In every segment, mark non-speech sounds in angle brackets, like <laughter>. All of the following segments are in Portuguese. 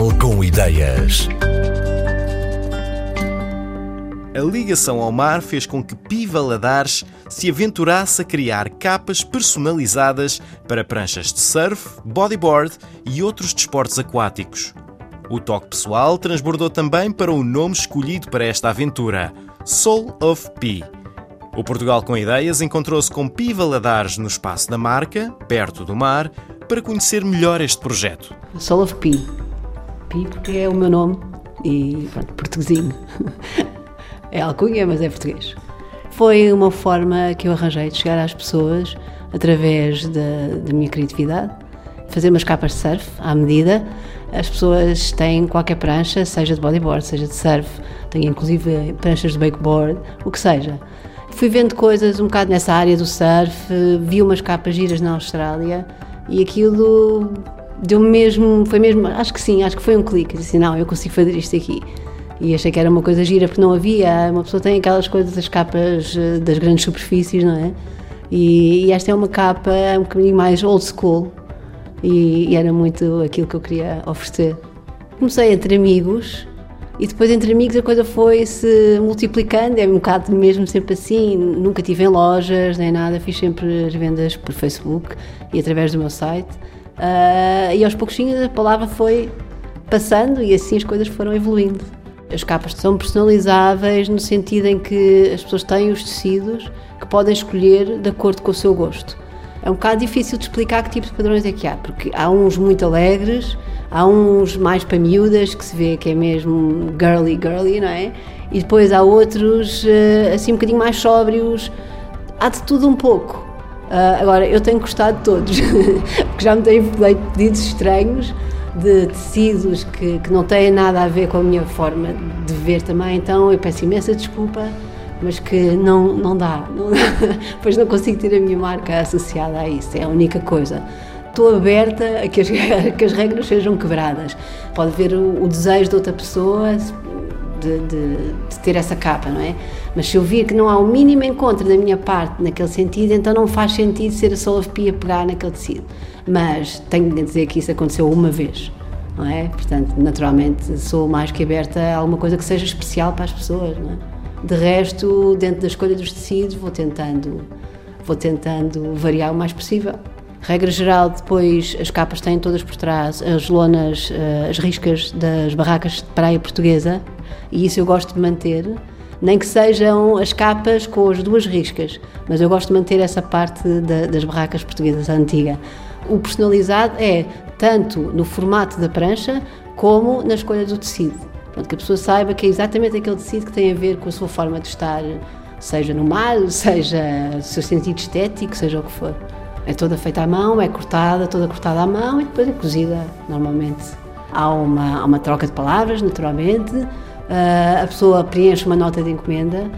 Portugal com ideias. A ligação ao mar fez com que Pi Valadares se aventurasse a criar capas personalizadas para pranchas de surf, bodyboard e outros desportos aquáticos. O toque pessoal transbordou também para o nome escolhido para esta aventura, Soul of Pi. O Portugal com Ideias encontrou-se com Pi Valadares no espaço da marca, perto do mar, para conhecer melhor este projeto. Soul of Pi. Pi porque é o meu nome e pronto, portuguesinho. <laughs> É alcunha, mas é português. Foi uma forma que eu arranjei de chegar às pessoas através da, da minha criatividade, fazer umas capas de surf à medida. As pessoas têm qualquer prancha, seja de bodyboard, seja de surf, têm inclusive pranchas de wakeboard, o que seja. Fui vendo coisas um bocado nessa área do surf, vi umas capas giras na Austrália e aquilo deu mesmo, foi mesmo, acho que sim, acho que foi um clique, disse não, eu consigo fazer isto aqui. E achei que era uma coisa gira, porque não havia, uma pessoa tem aquelas coisas, as capas eh, das grandes superfícies, não é? E, e esta é uma capa um bocadinho mais old school e, e era muito aquilo que eu queria oferecer. Comecei entre amigos e depois entre amigos a coisa foi se multiplicando, é um bocado mesmo sempre assim, nunca tive em lojas nem nada, fiz sempre as vendas por Facebook e através do meu site. Uh, e aos pouquinhos a palavra foi passando e assim as coisas foram evoluindo. As capas são personalizáveis no sentido em que as pessoas têm os tecidos que podem escolher de acordo com o seu gosto. É um bocado difícil de explicar que tipo de padrões é que há, porque há uns muito alegres, há uns mais para miúdas, que se vê que é mesmo girly, girly, não é? E depois há outros eh, assim um bocadinho mais sóbrios, há de tudo um pouco. Uh, agora, eu tenho gostado de todos, <laughs> porque já me têm feito pedidos estranhos de tecidos que, que não têm nada a ver com a minha forma de ver também, então eu peço imensa desculpa, mas que não, não dá, <laughs> não, pois não consigo ter a minha marca associada a isso, é a única coisa. Estou aberta a que as, <laughs> que as regras sejam quebradas. Pode ver o, o desejo de outra pessoa de, de, de, ter essa capa, não é? Mas se eu vir que não há o mínimo encontro da minha parte naquele sentido, então não faz sentido ser a Solafpia pegar naquele tecido mas tenho de dizer que isso aconteceu uma vez, não é? Portanto, naturalmente, sou mais que aberta a alguma coisa que seja especial para as pessoas, não é? De resto, dentro da escolha dos tecidos, vou tentando, vou tentando variar o mais possível. Regra geral, depois as capas têm todas por trás as lonas, eh, as riscas das barracas de praia portuguesa, e isso eu gosto de manter, nem que sejam as capas com as duas riscas, mas eu gosto de manter essa parte das barracas portuguesas antiga. O personalizado é tanto no formato da prancha como na escolha do tecido. Portanto, que a pessoa saiba que é exatamente aquele tecido que tem a ver com a sua forma de estar, seja no mar, seja o seu sentido estético, seja o que for. É toda feita à mão, é cortada, toda cortada à mão e depois é cozida normalmente. Há uma, há uma troca de palavras, naturalmente. Uh, a pessoa preenche uma nota de encomenda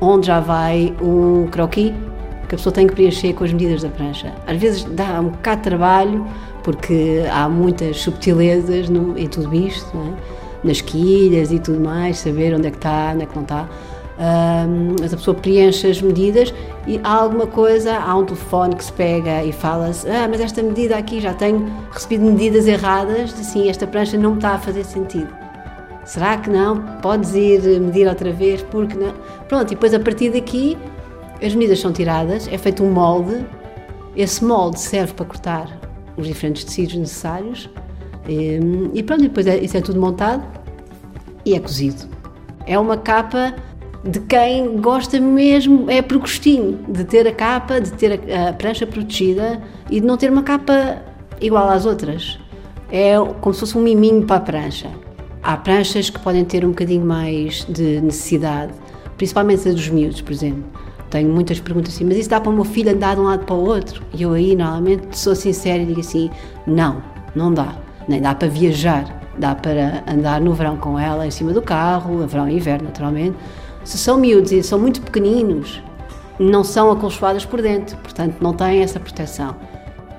onde já vai um croquis que a pessoa tem que preencher com as medidas da prancha. Às vezes dá um bocado de trabalho, porque há muitas subtilezas no, em tudo isto, é? nas quilhas e tudo mais, saber onde é que está, onde é que não está. Mas a pessoa preenche as medidas e há alguma coisa, há um telefone que se pega e fala-se: Ah, mas esta medida aqui já tenho recebido medidas erradas, assim, esta prancha não está a fazer sentido. Será que não? Podes ir medir outra vez? Porque não? Pronto, e depois a partir daqui as medidas são tiradas, é feito um molde, esse molde serve para cortar os diferentes tecidos necessários e, e pronto, depois é, isso é tudo montado e é cozido. É uma capa de quem gosta mesmo, é por gostinho, de ter a capa, de ter a, a prancha protegida e de não ter uma capa igual às outras. É como se fosse um miminho para a prancha. Há pranchas que podem ter um bocadinho mais de necessidade, principalmente a dos miúdos, por exemplo tenho muitas perguntas assim, mas isso dá para o meu filho andar de um lado para o outro? E eu aí, normalmente, sou sincera e digo assim, não, não dá. Nem dá para viajar, dá para andar no verão com ela em cima do carro, verão e inverno, naturalmente. Se são miúdos e são muito pequeninos, não são acolchoadas por dentro, portanto não têm essa proteção.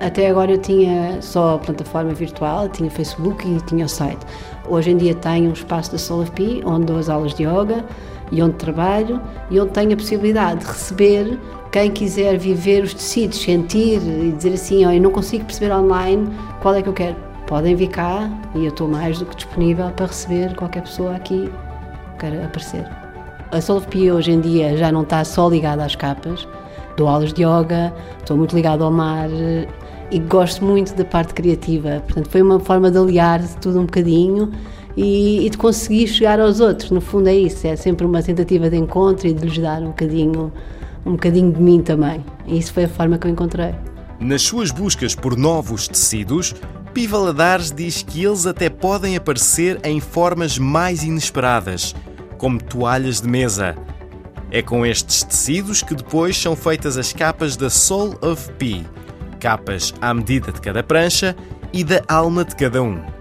Até agora eu tinha só a plataforma virtual, tinha Facebook e tinha o site. Hoje em dia tenho um espaço da SolFP, onde dou as aulas de yoga, e onde trabalho e onde tenho a possibilidade de receber quem quiser viver os tecidos, sentir e dizer assim, oh, eu não consigo perceber online qual é que eu quero, podem vir cá e eu estou mais do que disponível para receber qualquer pessoa aqui que queira aparecer. A Soul of Pia hoje em dia já não está só ligada às capas, dou aulas de yoga, estou muito ligado ao mar e gosto muito da parte criativa. Portanto, foi uma forma de aliar tudo um bocadinho e, e, de conseguir chegar aos outros. No fundo é isso, é sempre uma tentativa de encontro e de lhes dar um bocadinho, um bocadinho de mim também. E isso foi a forma que eu encontrei. Nas suas buscas por novos tecidos, Pi Valadares diz que eles até podem aparecer em formas mais inesperadas, como toalhas de mesa. É com estes tecidos que depois são feitas as capas da Soul of Pi, capas à medida de cada prancha e da alma de cada um.